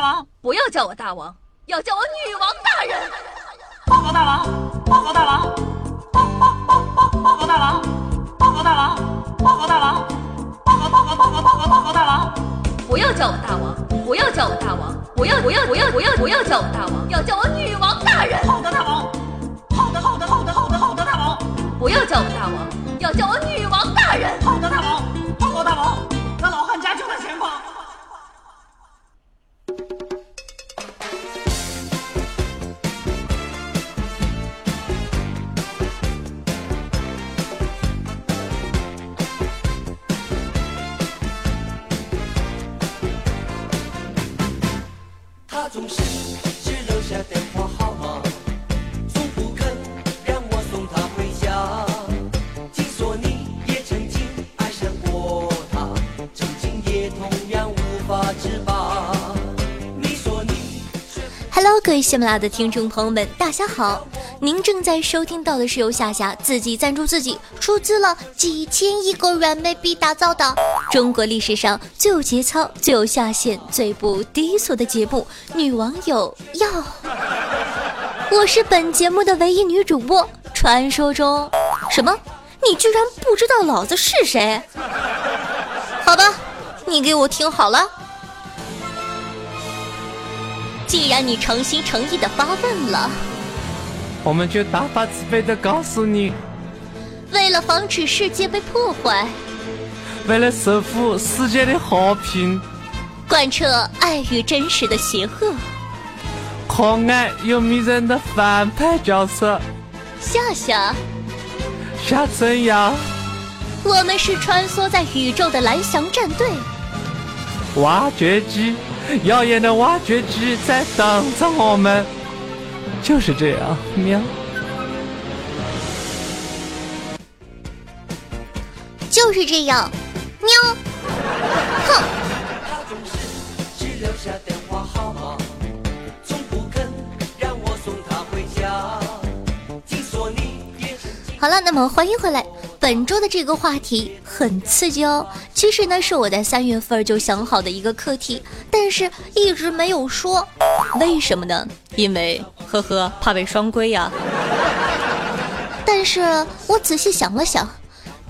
大王，不要叫我大王，要叫我女王大人。报告大王，报告大王，报报报报报告大王，报告大王，报告大王，报告报告报告报告报告大王。不要叫我大王，不要叫我大王，不要不要不要不要不要叫我大王，要叫我女王大人。好的，大王。好的，好的，好的，好的，好的，大王。不要叫我大王，要叫我女王大人。好的，大王。报告大王，各位喜马拉雅的听众朋友们，大家好！您正在收听到的是由夏夏自己赞助自己，出资了几千亿个软妹币打造的中国历史上最有节操、最有下限、最不低俗的节目《女网友要》。我是本节目的唯一女主播，传说中什么？你居然不知道老子是谁？好吧，你给我听好了。既然你诚心诚意的发问了，我们就大发慈悲的告诉你，为了防止世界被破坏，为了守护世界的和平，贯彻爱与真实的邪恶，可爱又迷人的反派角色。夏夏，夏春瑶，我们是穿梭在宇宙的蓝翔战队，挖掘机，耀眼的挖掘机在等着我们，就是这样，喵。就是这样，喵，哼，好了，那么欢迎回来。本周的这个话题很刺激哦，其实呢是我在三月份就想好的一个课题，但是一直没有说，为什么呢？因为呵呵怕被双规呀。但是我仔细想了想，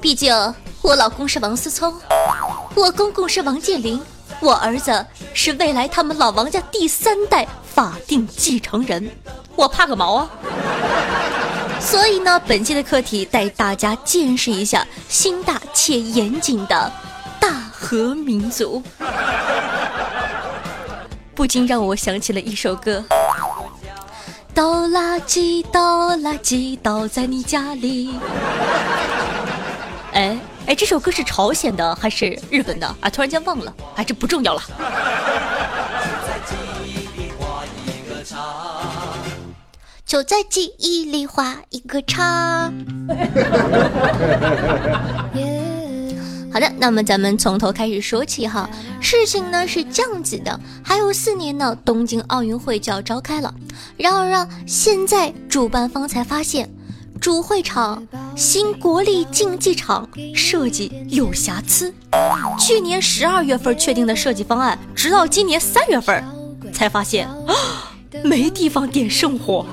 毕竟我老公是王思聪，我公公是王健林，我儿子是未来他们老王家第三代法定继承人，我怕个毛啊！所以呢，本期的课题带大家见识一下心大且严谨的大和民族，不禁让我想起了一首歌。倒垃圾，倒垃圾，倒在你家里。哎哎，这首歌是朝鲜的还是日本的啊？突然间忘了，哎，这不重要了。就在记忆里画一个叉。好的，那么咱们从头开始说起哈。事情呢是这样子的，还有四年呢，东京奥运会就要召开了。然而啊，现在主办方才发现，主会场新国立竞技场设计有瑕疵。去年十二月份确定的设计方案，直到今年三月份才发现啊，没地方点圣火。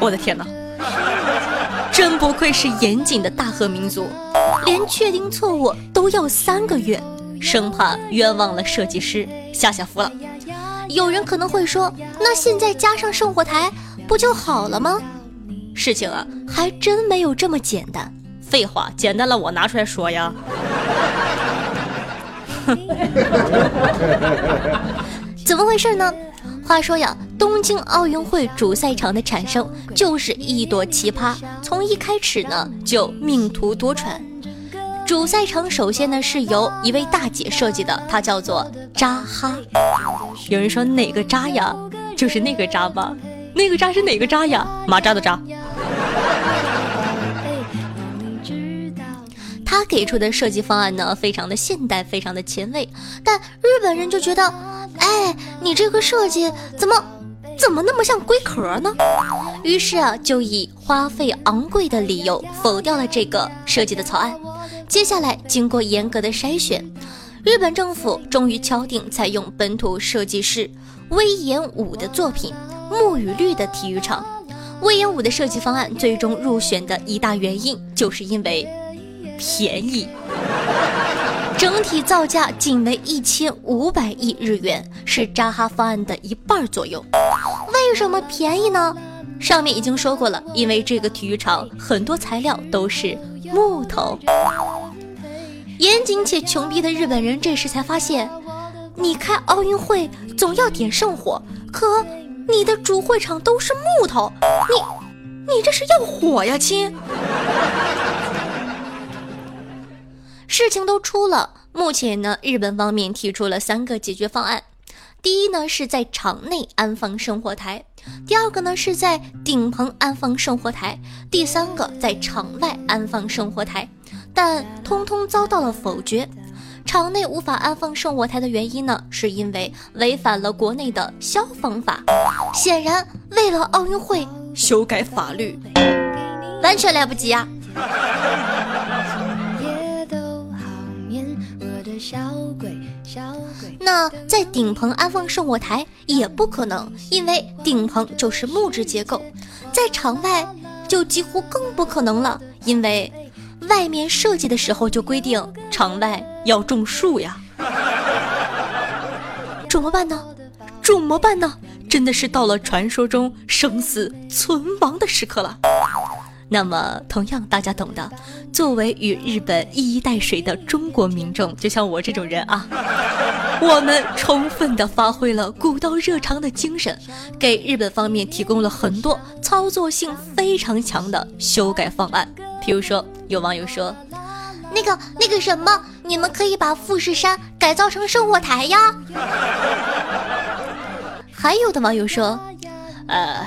我的天哪！真不愧是严谨的大和民族，连确定错误都要三个月，生怕冤枉了设计师。夏夏服了。有人可能会说，那现在加上圣火台不就好了吗？事情啊，还真没有这么简单。废话，简单了我拿出来说呀。怎么回事呢？话说呀，东京奥运会主赛场的产生就是一朵奇葩，从一开始呢就命途多舛。主赛场首先呢是由一位大姐设计的，她叫做扎哈。有人说哪个扎呀？就是那个扎吧？那个扎是哪个扎呀？马扎的扎。他给出的设计方案呢，非常的现代，非常的前卫，但日本人就觉得，哎，你这个设计怎么怎么那么像龟壳呢？于是啊，就以花费昂贵的理由否掉了这个设计的草案。接下来经过严格的筛选，日本政府终于敲定采用本土设计师威严武的作品《木与绿》的体育场。威严武的设计方案最终入选的一大原因，就是因为便宜。整体造价仅为一千五百亿日元，是扎哈方案的一半左右。为什么便宜呢？上面已经说过了，因为这个体育场很多材料都是木头。严谨且穷逼的日本人这时才发现，你开奥运会总要点圣火，可你的主会场都是木头，你你这是要火呀，亲！事情都出了，目前呢，日本方面提出了三个解决方案。第一呢，是在场内安放生活台；第二个呢，是在顶棚安放生活台；第三个在场外安放生活台，但通通遭到了否决。场内无法安放生活台的原因呢，是因为违反了国内的消防法。显然，为了奥运会修改法律，完全来不及呀。那在顶棚安放圣火台也不可能，因为顶棚就是木质结构。在场外就几乎更不可能了，因为外面设计的时候就规定场外要种树呀。怎么办呢？怎么办呢？真的是到了传说中生死存亡的时刻了。那么，同样大家懂的，作为与日本一衣带水的中国民众，就像我这种人啊，我们充分的发挥了古道热肠的精神，给日本方面提供了很多操作性非常强的修改方案。比如说，有网友说，那个那个什么，你们可以把富士山改造成生火台呀。还有的网友说，呃，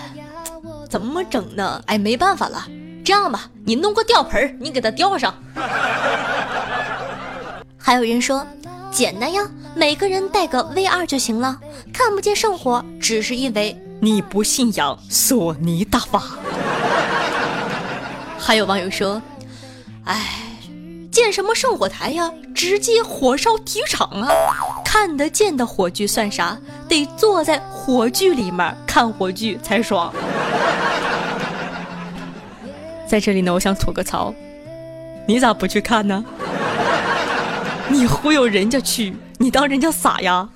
怎么整呢？哎，没办法了。这样吧，你弄个吊盆你给它吊上。还有人说，简单呀，每个人带个 V 二就行了，看不见圣火，只是因为你不信仰索尼大法。还有网友说，哎，建什么圣火台呀？直接火烧体育场啊！看得见的火炬算啥？得坐在火炬里面看火炬才爽。在这里呢，我想吐个槽，你咋不去看呢？你忽悠人家去，你当人家傻呀？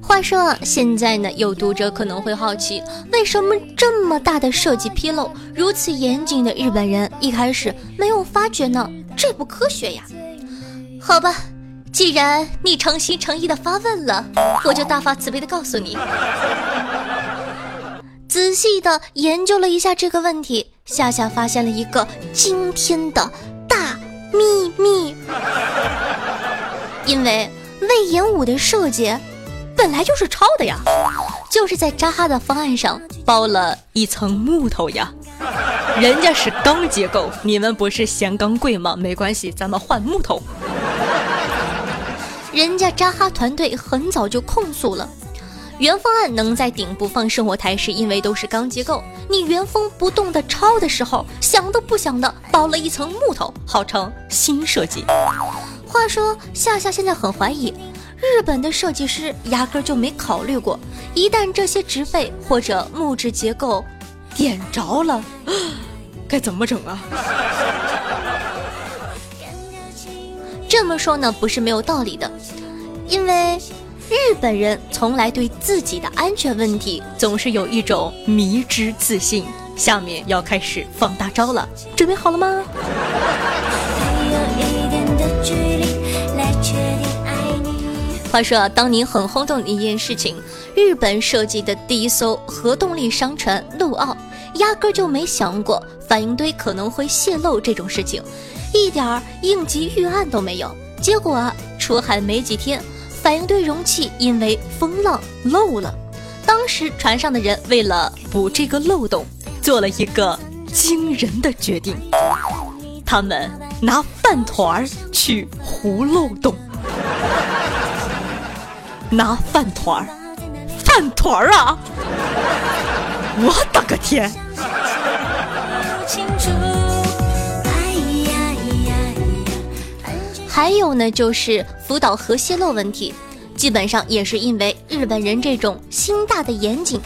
话说现在呢，有读者可能会好奇，为什么这么大的设计纰漏，如此严谨的日本人一开始没有发觉呢？这不科学呀！好吧。既然你诚心诚意的发问了，我就大发慈悲的告诉你。仔细的研究了一下这个问题，夏夏发现了一个惊天的大秘密。因为魏延武的设计本来就是抄的呀，就是在扎哈的方案上包了一层木头呀。人家是钢结构，你们不是嫌钢贵吗？没关系，咱们换木头。人家扎哈团队很早就控诉了，原方案能在顶部放生活台，是因为都是钢结构。你原封不动的抄的时候，想都不想的包了一层木头，号称新设计。话说夏夏现在很怀疑，日本的设计师压根就没考虑过，一旦这些植被或者木质结构点着了，该怎么整啊？这么说呢，不是没有道理的，因为日本人从来对自己的安全问题总是有一种迷之自信。下面要开始放大招了，准备好了吗？话说啊，当年很轰动的一件事情，日本设计的第一艘核动力商船“陆奥”，压根就没想过反应堆可能会泄漏这种事情。一点儿应急预案都没有，结果出海没几天，反应堆容器因为风浪漏了。当时船上的人为了补这个漏洞，做了一个惊人的决定，他们拿饭团儿去糊漏洞，拿饭团儿，饭团儿啊！我的个天！还有呢，就是福岛核泄漏问题，基本上也是因为日本人这种心大的严谨。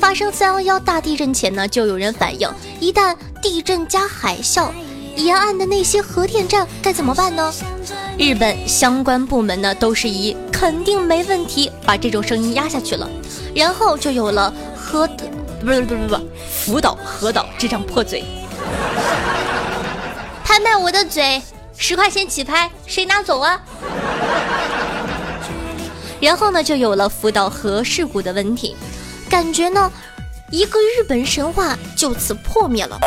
发生三幺幺大地震前呢，就有人反映，一旦地震加海啸，沿岸的那些核电站该怎么办呢？日本相关部门呢，都是以肯定没问题把这种声音压下去了，然后就有了核的不是不是不是福岛核岛这张破嘴。拍卖我的嘴，十块钱起拍，谁拿走啊？然后呢，就有了福岛核事故的问题，感觉呢，一个日本神话就此破灭了。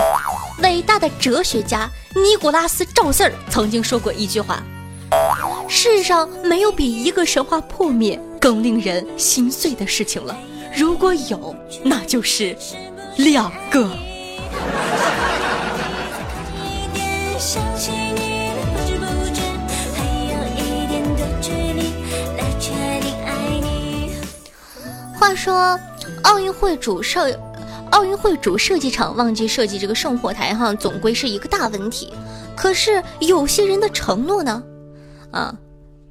伟大的哲学家尼古拉斯赵四儿曾经说过一句话：世上没有比一个神话破灭更令人心碎的事情了。如果有，那就是两个。话说，奥运会主设，奥运会主设计厂忘记设计这个圣火台哈，总归是一个大问题。可是有些人的承诺呢？啊，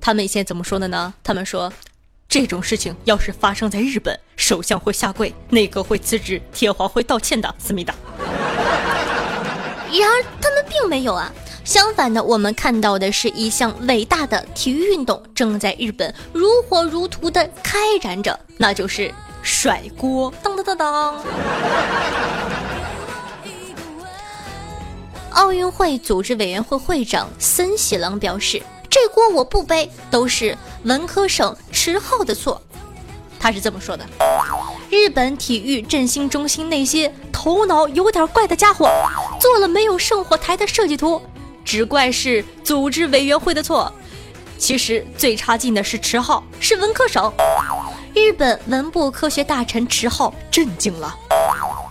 他们以前怎么说的呢？他们说，这种事情要是发生在日本，首相会下跪，内阁会辞职，天皇会道歉的。思密达。然而他们并没有啊，相反的，我们看到的是一项伟大的体育运动正在日本如火如荼的开展着，那就是甩锅。当当当当。奥运会组织委员会会长森喜朗表示：“这锅我不背，都是文科省迟浩的错。”他是这么说的：“日本体育振兴中心那些头脑有点怪的家伙，做了没有圣火台的设计图，只怪是组织委员会的错。其实最差劲的是迟浩，是文科省。”日本文部科学大臣迟浩震惊了，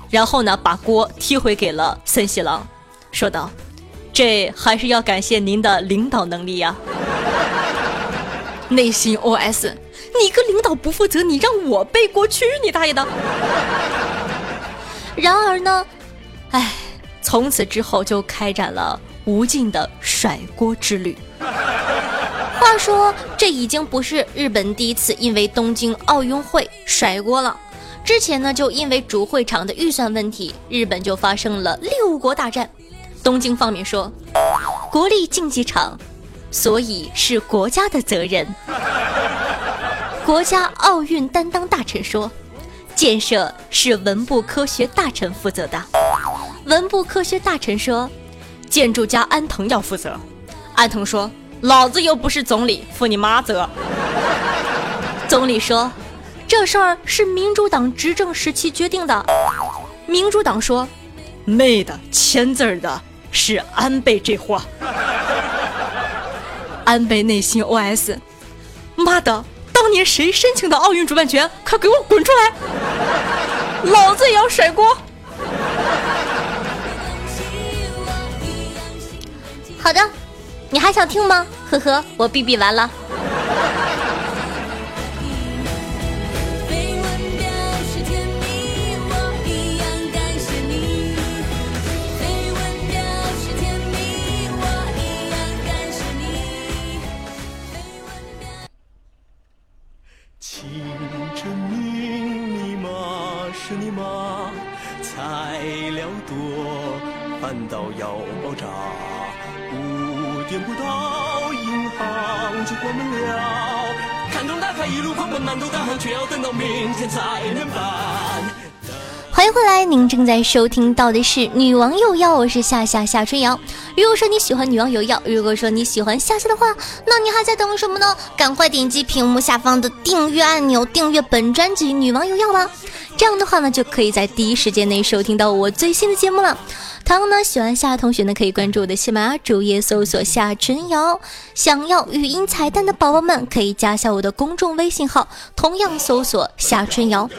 然后呢，把锅踢回给了森喜郎，说道：“这还是要感谢您的领导能力呀。”内心 OS：你个领导不负责，你让我背锅去你大爷的！然而呢，唉，从此之后就开展了无尽的甩锅之旅。话说，这已经不是日本第一次因为东京奥运会甩锅了。之前呢，就因为主会场的预算问题，日本就发生了六国大战。东京方面说，国立竞技场，所以是国家的责任。国家奥运担当大臣说，建设是文部科学大臣负责的。文部科学大臣说，建筑家安藤要负责。安藤说。老子又不是总理，负你妈责！总理说，这事儿是民主党执政时期决定的。民主党说，妹的签字的是安倍这货。安倍内心 OS：妈的，当年谁申请的奥运主办权？快给我滚出来！老子也要甩锅！好的。你还想听吗？呵呵，我哔哔完了。行就关门了。看钟打开，一路狂奔，满头大汗，却要等到明天才能办。欢迎回来，您正在收听到的是《女王有药》，我是夏夏夏春瑶。如果说你喜欢《女王有药》，如果说你喜欢夏夏的话，那你还在等什么呢？赶快点击屏幕下方的订阅按钮，订阅本专辑《女王有药》吧。这样的话呢，就可以在第一时间内收听到我最新的节目了。同样呢，喜欢夏同学呢，可以关注我的喜马拉雅主页，搜索夏春瑶。想要语音彩蛋的宝宝们，可以加下我的公众微信号，同样搜索夏春瑶。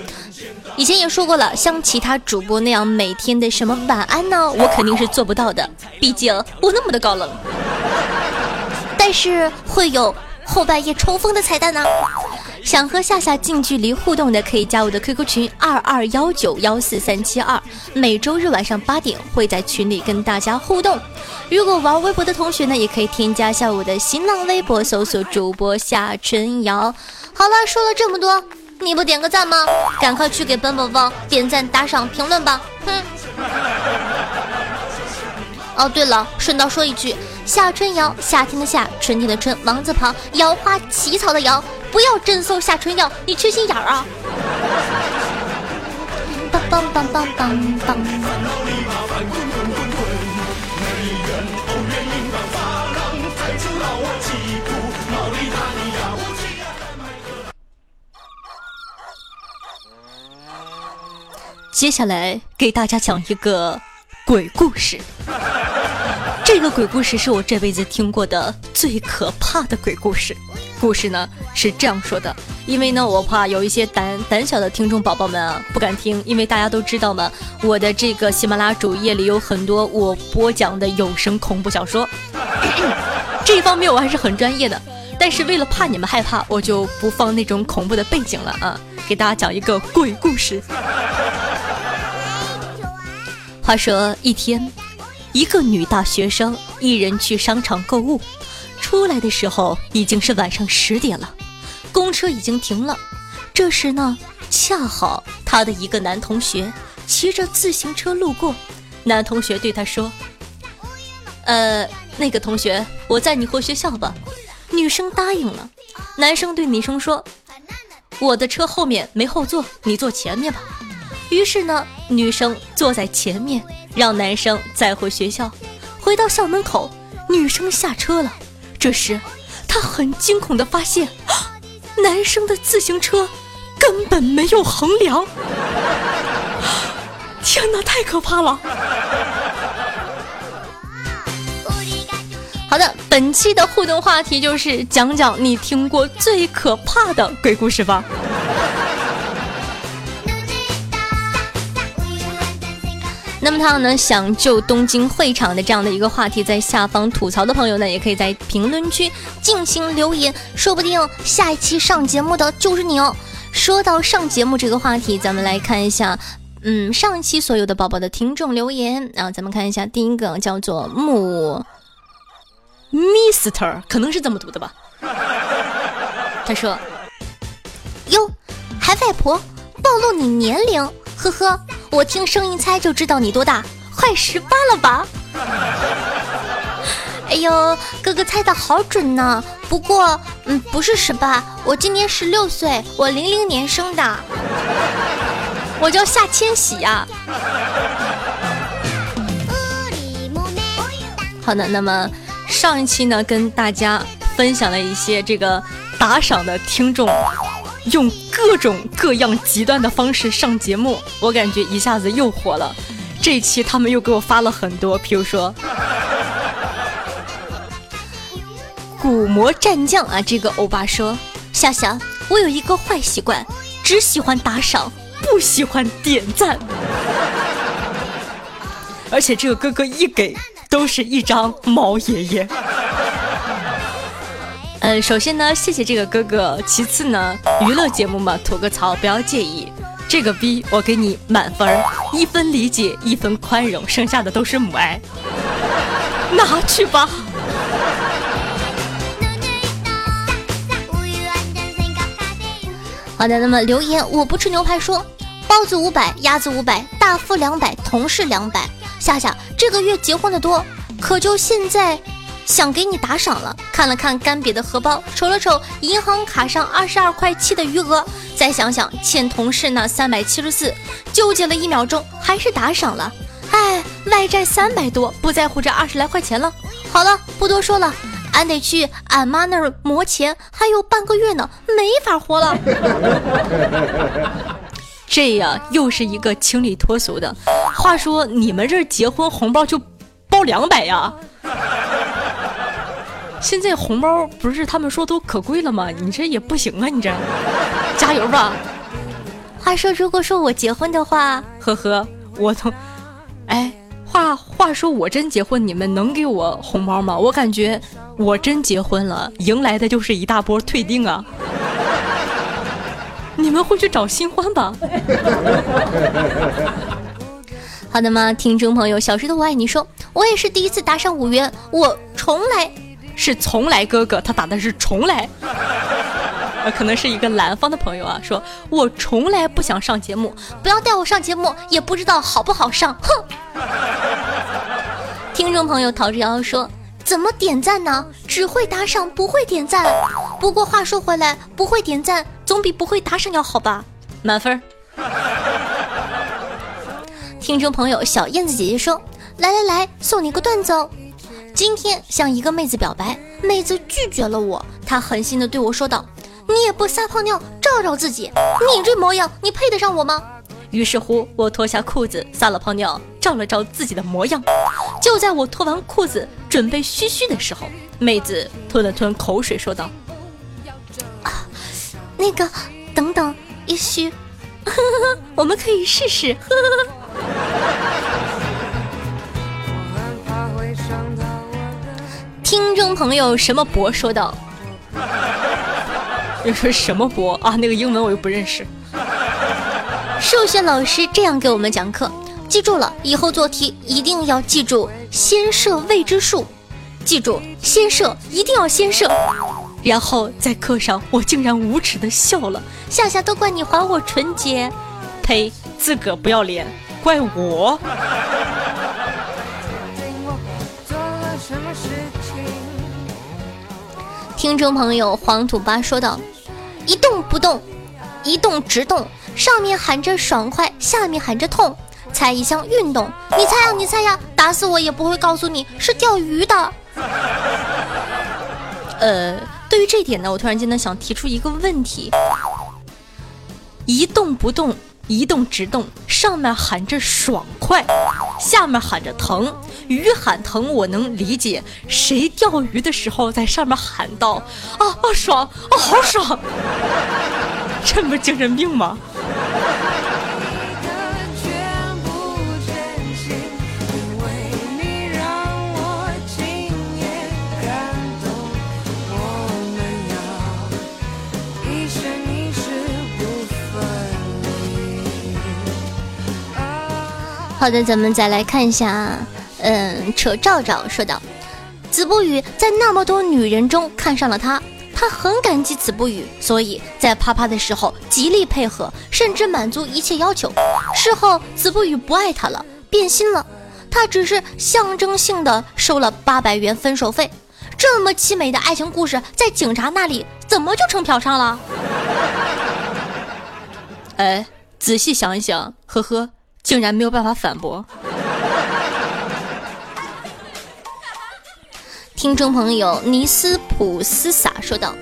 以前也说过了，像其他主播那样每天的什么晚安呢，我肯定是做不到的，毕竟我那么的高冷。但是会有后半夜抽风的彩蛋呢。想和夏夏近距离互动的，可以加我的 QQ 群二二幺九幺四三七二，每周日晚上八点会在群里跟大家互动。如果玩微博的同学呢，也可以添加一下我的新浪微博，搜索主播夏春瑶。好了，说了这么多，你不点个赞吗？赶快去给本宝宝点赞、打赏、评论吧！哼。哦，对了，顺道说一句，夏春瑶，夏天的夏，春天的春，王字旁，瑶花起草的瑶，不要真搜夏春药，你缺心眼儿啊！梆梆梆梆梆梆。接下来给大家讲一个鬼故事。这个鬼故事是我这辈子听过的最可怕的鬼故事。故事呢是这样说的，因为呢我怕有一些胆胆小的听众宝宝们啊不敢听，因为大家都知道嘛，我的这个喜马拉雅主页里有很多我播讲的有声恐怖小说，这一方面我还是很专业的。但是为了怕你们害怕，我就不放那种恐怖的背景了啊，给大家讲一个鬼故事。话说一天，一个女大学生一人去商场购物，出来的时候已经是晚上十点了，公车已经停了。这时呢，恰好她的一个男同学骑着自行车路过，男同学对她说：“呃，那个同学，我载你回学校吧。”女生答应了。男生对女生说：“我的车后面没后座，你坐前面吧。”于是呢，女生坐在前面，让男生载回学校。回到校门口，女生下车了。这时，他很惊恐的发现，男生的自行车根本没有横梁。天哪，太可怕了！好的，本期的互动话题就是讲讲你听过最可怕的鬼故事吧。那么，他呢想就东京会场的这样的一个话题，在下方吐槽的朋友呢，也可以在评论区进行留言，说不定下一期上节目的就是你哦。说到上节目这个话题，咱们来看一下，嗯，上一期所有的宝宝的听众留言啊，咱们看一下，第一个叫做木。Mister 可能是这么读的吧。他说：“哟，还外婆暴露你年龄，呵呵，我听声音猜就知道你多大，快十八了吧？” 哎呦，哥哥猜的好准呢。不过，嗯，不是十八，我今年十六岁，我零零年生的，我叫夏千玺呀。好的，那么。上一期呢，跟大家分享了一些这个打赏的听众用各种各样极端的方式上节目，我感觉一下子又火了。这一期他们又给我发了很多，比如说古魔战将啊，这个欧巴说：夏夏，我有一个坏习惯，只喜欢打赏，不喜欢点赞，而且这个哥哥一给。都是一张毛爷爷。嗯，首先呢，谢谢这个哥哥。其次呢，娱乐节目嘛，吐个槽不要介意。这个逼我给你满分，一分理解，一分宽容，剩下的都是母爱。拿去吧。好的，那么留言我不吃牛排说，包子五百，鸭子五百，大夫两百，同事两百。夏夏这个月结婚的多，可就现在想给你打赏了。看了看干瘪的荷包，瞅了瞅银行卡上二十二块七的余额，再想想欠同事那三百七十四，纠结了一秒钟，还是打赏了。哎，外债三百多，不在乎这二十来块钱了。好了，不多说了，俺得去俺妈那儿磨钱，还有半个月呢，没法活了。这呀，又是一个清理脱俗的。话说，你们这结婚红包就包两百呀？现在红包不是他们说都可贵了吗？你这也不行啊，你这加油吧。话说，如果说我结婚的话，呵呵，我从……哎，话话说，我真结婚，你们能给我红包吗？我感觉我真结婚了，迎来的就是一大波退订啊。你们会去找新欢吧？好的吗？听众朋友，小石头我爱你说，我也是第一次打赏五元，我从来是从来哥哥，他打的是从来，呃，可能是一个南方的朋友啊，说我从来不想上节目，不要带我上节目，也不知道好不好上，哼。听众朋友陶之瑶说，怎么点赞呢？只会打赏，不会点赞。不过话说回来，不会点赞总比不会打赏要好吧？满分。听众朋友小燕子姐姐说：“来来来，送你个段子哦。今天向一个妹子表白，妹子拒绝了我。她狠心的对我说道：‘你也不撒泡尿照照自己，你这模样，你配得上我吗？’于是乎，我脱下裤子撒了泡尿，照了照自己的模样。就在我脱完裤子准备嘘嘘的时候，妹子吞了吞口水，说道：‘啊，那个，等等，也许呵呵我们可以试试。’听众朋友，什么博说道？又说什么博啊？那个英文我又不认识。数学老师这样给我们讲课，记住了，以后做题一定要记住先设未知数，记住先设，一定要先设。然后在课上，我竟然无耻的笑了，夏夏都怪你还我纯洁，呸，自个不要脸。怪我！听众朋友黄土巴说道：“一动不动，一动直动，上面喊着爽快，下面喊着痛，猜一项运动，你猜呀，你猜呀，打死我也不会告诉你是钓鱼的。”呃，对于这点呢，我突然间呢想提出一个问题：一动不动。一动直动，上面喊着爽快，下面喊着疼。鱼喊疼我能理解，谁钓鱼的时候在上面喊道：“啊啊爽啊好爽！” 这不精神病吗？好的，咱们再来看一下，嗯，扯赵赵说道：“子不语在那么多女人中看上了他，他很感激子不语，所以在啪啪的时候极力配合，甚至满足一切要求。事后子不语不爱他了，变心了，他只是象征性的收了八百元分手费。这么凄美的爱情故事，在警察那里怎么就成嫖娼了？哎，仔细想一想，呵呵。”竟然没有办法反驳。听众朋友尼斯普斯萨说道：“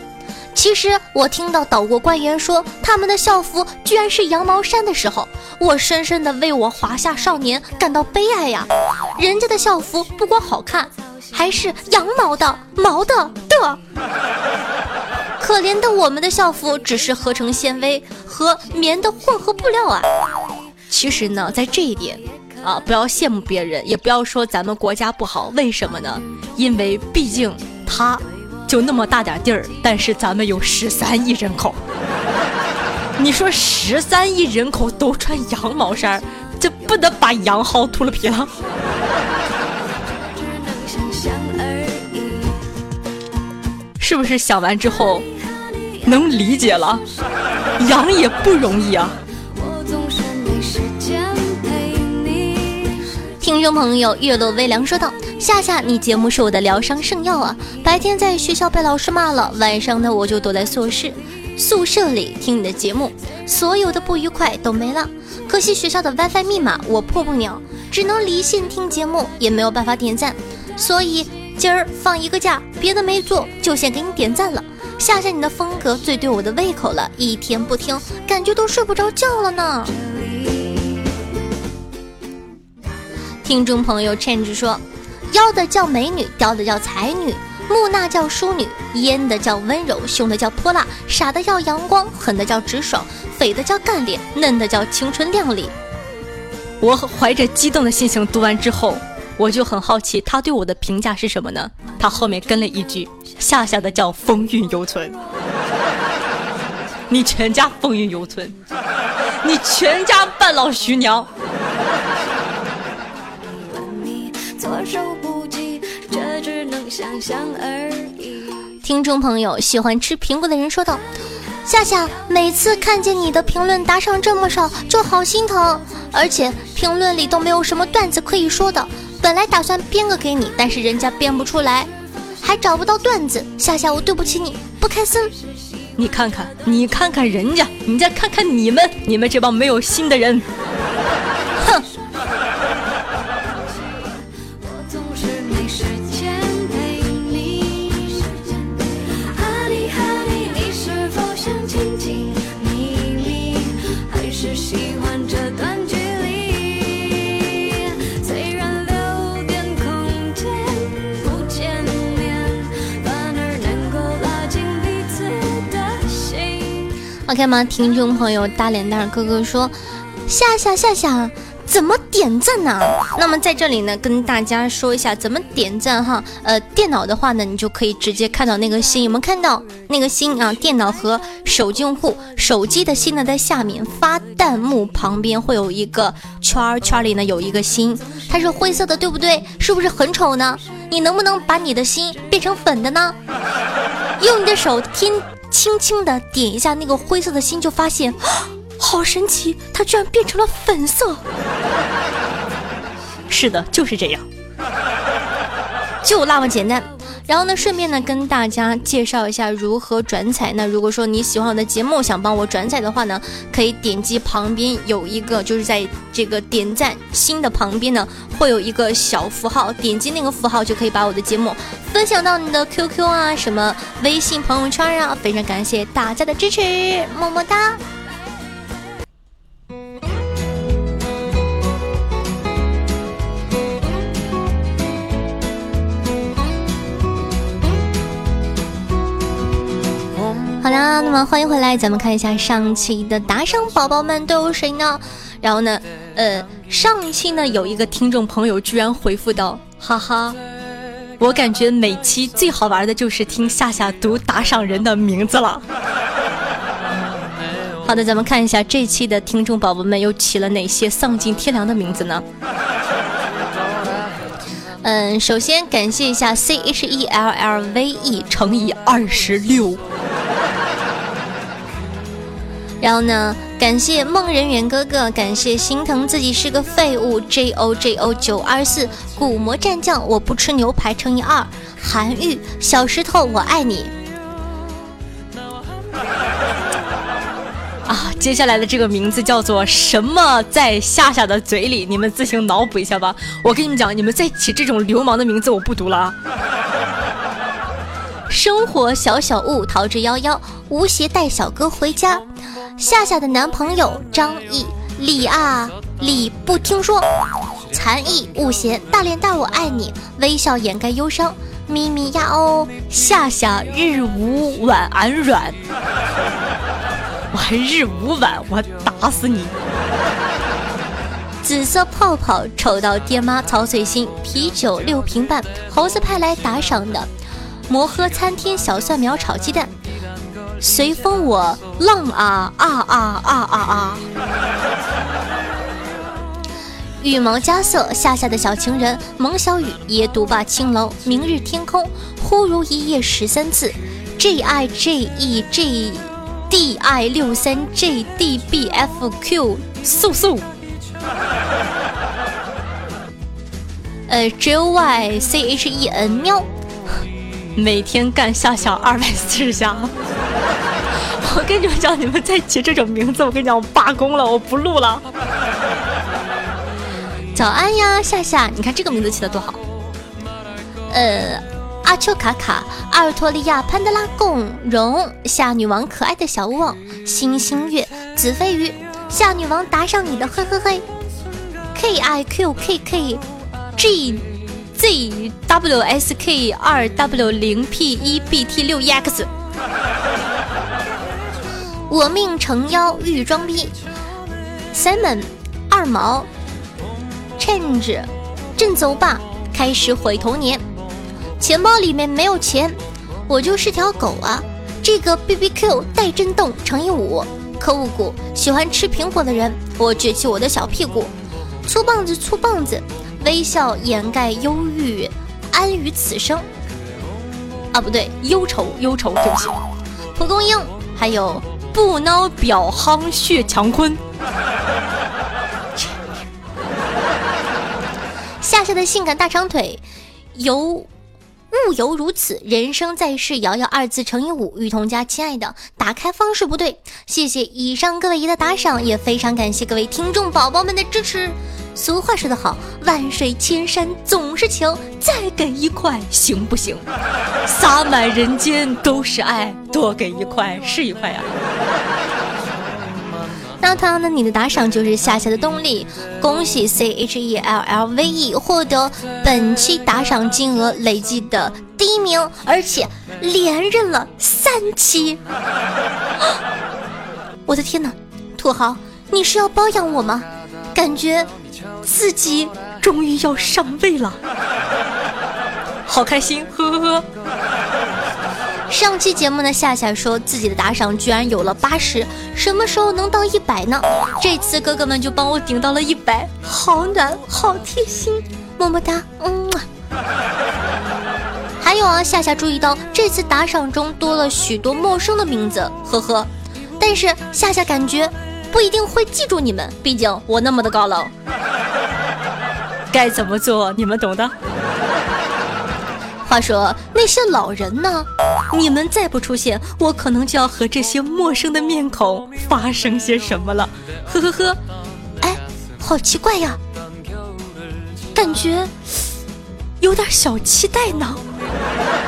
其实我听到岛国官员说他们的校服居然是羊毛衫的时候，我深深的为我华夏少年感到悲哀呀！人家的校服不光好看，还是羊毛的毛的的，可怜的我们的校服只是合成纤维和棉的混合布料啊！”其实呢，在这一点，啊，不要羡慕别人，也不要说咱们国家不好。为什么呢？因为毕竟它就那么大点地儿，但是咱们有十三亿人口。你说十三亿人口都穿羊毛衫，这不得把羊薅秃了皮了？是不是想完之后能理解了？羊也不容易啊。听众朋友，月落微凉说道：“夏夏，你节目是我的疗伤圣药啊！白天在学校被老师骂了，晚上呢我就躲在宿舍宿舍里听你的节目，所有的不愉快都没了。可惜学校的 WiFi 密码我破不了，只能离线听节目，也没有办法点赞。所以今儿放一个假，别的没做，就先给你点赞了。夏夏，你的风格最对我的胃口了，一天不听，感觉都睡不着觉了呢。”听众朋友 change 说：“妖的叫美女，刁的叫才女，木讷叫淑女，烟的叫温柔，凶的叫泼辣，傻的叫阳光，狠的叫直爽，肥的叫干练，嫩的叫青春靓丽。”我怀着激动的心情读完之后，我就很好奇他对我的评价是什么呢？他后面跟了一句：“夏夏的叫风韵犹存。”你全家风韵犹存，你全家半老徐娘。措手不及，这只能想象而已。听众朋友，喜欢吃苹果的人说道：“夏夏，每次看见你的评论打赏这么少，就好心疼，而且评论里都没有什么段子可以说的。本来打算编个给你，但是人家编不出来，还找不到段子。夏夏，我对不起你，不开心。你看看，你看看人家，你再看看你们，你们这帮没有心的人，OK 吗？听众朋友，大脸蛋哥哥说：“夏夏夏夏，怎么点赞呢、那么在这里呢，跟大家说一下怎么点赞哈。呃，电脑的话呢，你就可以直接看到那个心，有没有看到那个心啊？电脑和手机用户，手机的心呢在下面，发弹幕旁边会有一个圈儿，圈儿里呢有一个心，它是灰色的，对不对？是不是很丑呢？你能不能把你的心变成粉的呢？用你的手轻轻轻的点一下那个灰色的心，就发现，好神奇，它居然变成了粉色。是的，就是这样，就那么简单。然后呢，顺便呢跟大家介绍一下如何转采。那如果说你喜欢我的节目，想帮我转采的话呢，可以点击旁边有一个，就是在这个点赞心的旁边呢，会有一个小符号，点击那个符号就可以把我的节目分享到你的 QQ 啊、什么微信朋友圈啊。非常感谢大家的支持，么么哒。那么欢迎回来，咱们看一下上期的打赏宝宝们都有谁呢？然后呢，呃，上一期呢有一个听众朋友居然回复到，哈哈，我感觉每期最好玩的就是听夏夏读打赏人的名字了。好的，咱们看一下这期的听众宝宝们又起了哪些丧尽天良的名字呢？嗯，首先感谢一下 C H E L L V E 乘以二十六。然后呢，感谢梦人远哥哥，感谢心疼自己是个废物 J O J O 九二四古魔战将，我不吃牛排乘以二，韩愈小石头我爱你。啊，接下来的这个名字叫做什么？在夏夏的嘴里，你们自行脑补一下吧。我跟你们讲，你们再起这种流氓的名字，我不读了啊。生活小小物，逃之夭夭，吴邪带小哥回家。夏夏的男朋友张毅，李啊李不听说，残意悟邪，大脸蛋我爱你，微笑掩盖忧伤，咪咪呀哦，夏夏日无晚安软，我还日无晚，我打死你！紫色泡泡丑到爹妈操碎心，啤酒六瓶半，猴子派来打赏的，摩诃餐厅小蒜苗炒鸡蛋。随风我浪啊啊啊啊啊啊！羽毛加色，夏夏的小情人，蒙小雨，也独霸青楼，明日天空，忽如一夜十三次，J I J E J D I 六三 J D B F Q，速速。呃，J O Y C H E N 喵，每天干夏夏二百四十下。我跟你们讲，你们再起这种名字，我跟你讲，我罢工了，我不录了。早安呀，夏夏，你看这个名字起的多好。呃，阿丘卡卡、阿尔托利亚、潘德拉贡、荣、夏女王可爱的小旺、星星月、子飞鱼、夏女王打赏你的，嘿嘿嘿。K I Q K K G Z W S K 二 W 零 P 一 B T 六 E X。我命成妖欲装逼，Simon 二毛，Change 振走吧，开始毁童年，钱包里面没有钱，我就是条狗啊，这个 B B Q 带震动乘以五，可恶谷喜欢吃苹果的人，我撅起我的小屁股，粗棒子粗棒子，微笑掩盖忧郁，安于此生。啊，不对，忧愁忧愁，对不起。蒲公英，还有不孬表夯血强坤。夏夏的性感大长腿，由物犹如此，人生在世，瑶瑶二字乘以五，雨桐家亲爱的，打开方式不对，谢谢以上各位爷的打赏，也非常感谢各位听众宝宝们的支持。俗话说得好，万水千山总是情，再给一块行不行？洒满人间都是爱，多给一块是一块呀、那同样呢，你的打赏就是夏夏的动力。恭喜 C H E L L V E 获得本期打赏金额累计的第一名，而且连任了三期。我的天哪，土豪，你是要包养我吗？感觉自己终于要上位了，好开心，呵呵呵。上期节目呢，夏夏说自己的打赏居然有了八十，什么时候能到一百呢？这次哥哥们就帮我顶到了一百，好暖，好贴心，么么哒，嗯。还有啊，夏夏注意到这次打赏中多了许多陌生的名字，呵呵。但是夏夏感觉不一定会记住你们，毕竟我那么的高冷。该怎么做，你们懂的。话说那些老人呢？你们再不出现，我可能就要和这些陌生的面孔发生些什么了。呵呵呵，哎，好奇怪呀，感觉有点小期待呢。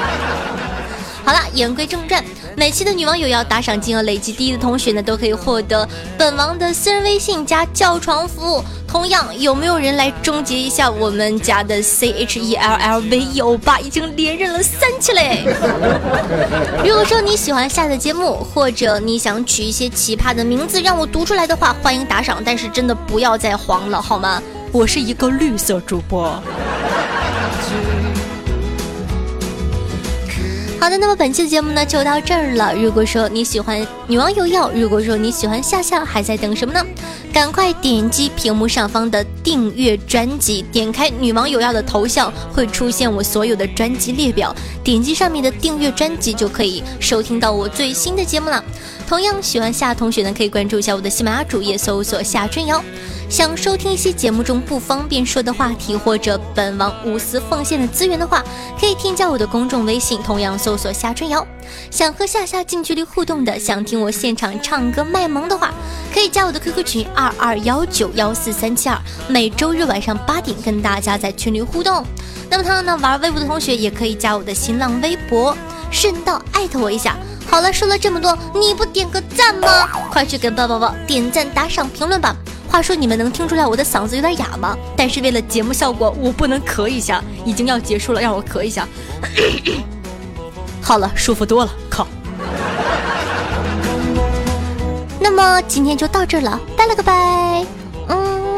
好了，言归正传，每期的女网友要打赏金额累计第一的同学呢，都可以获得本王的私人微信加叫床服务。同样，有没有人来终结一下我们家的 C H E L L V E O 八已经连任了三期嘞？如果说你喜欢下的节目，或者你想取一些奇葩的名字让我读出来的话，欢迎打赏，但是真的不要再黄了好吗？我是一个绿色主播。好的，那么本期的节目呢就到这儿了。如果说你喜欢女王有药，如果说你喜欢夏夏，还在等什么呢？赶快点击屏幕上方的订阅专辑，点开女王有药的头像，会出现我所有的专辑列表。点击上面的订阅专辑，就可以收听到我最新的节目了。同样喜欢夏同学呢，可以关注一下我的喜马拉雅主页，搜索夏春瑶。想收听一些节目中不方便说的话题，或者本王无私奉献的资源的话，可以添加我的公众微信，同样搜索夏春瑶。想和夏夏近距离互动的，想听我现场唱歌卖萌的话，可以加我的 QQ 群二二幺九幺四三七二，每周日晚上八点跟大家在群里互动。那么，同样呢，玩微博的同学也可以加我的新浪微博，顺道艾特我一下。好了，说了这么多，你不点个赞吗？快去给抱抱抱点赞、打赏、评论吧！话说你们能听出来我的嗓子有点哑吗？但是为了节目效果，我不能咳一下。已经要结束了，让我咳一下。好了，舒服多了。靠。那么今天就到这了，拜了个拜。嗯。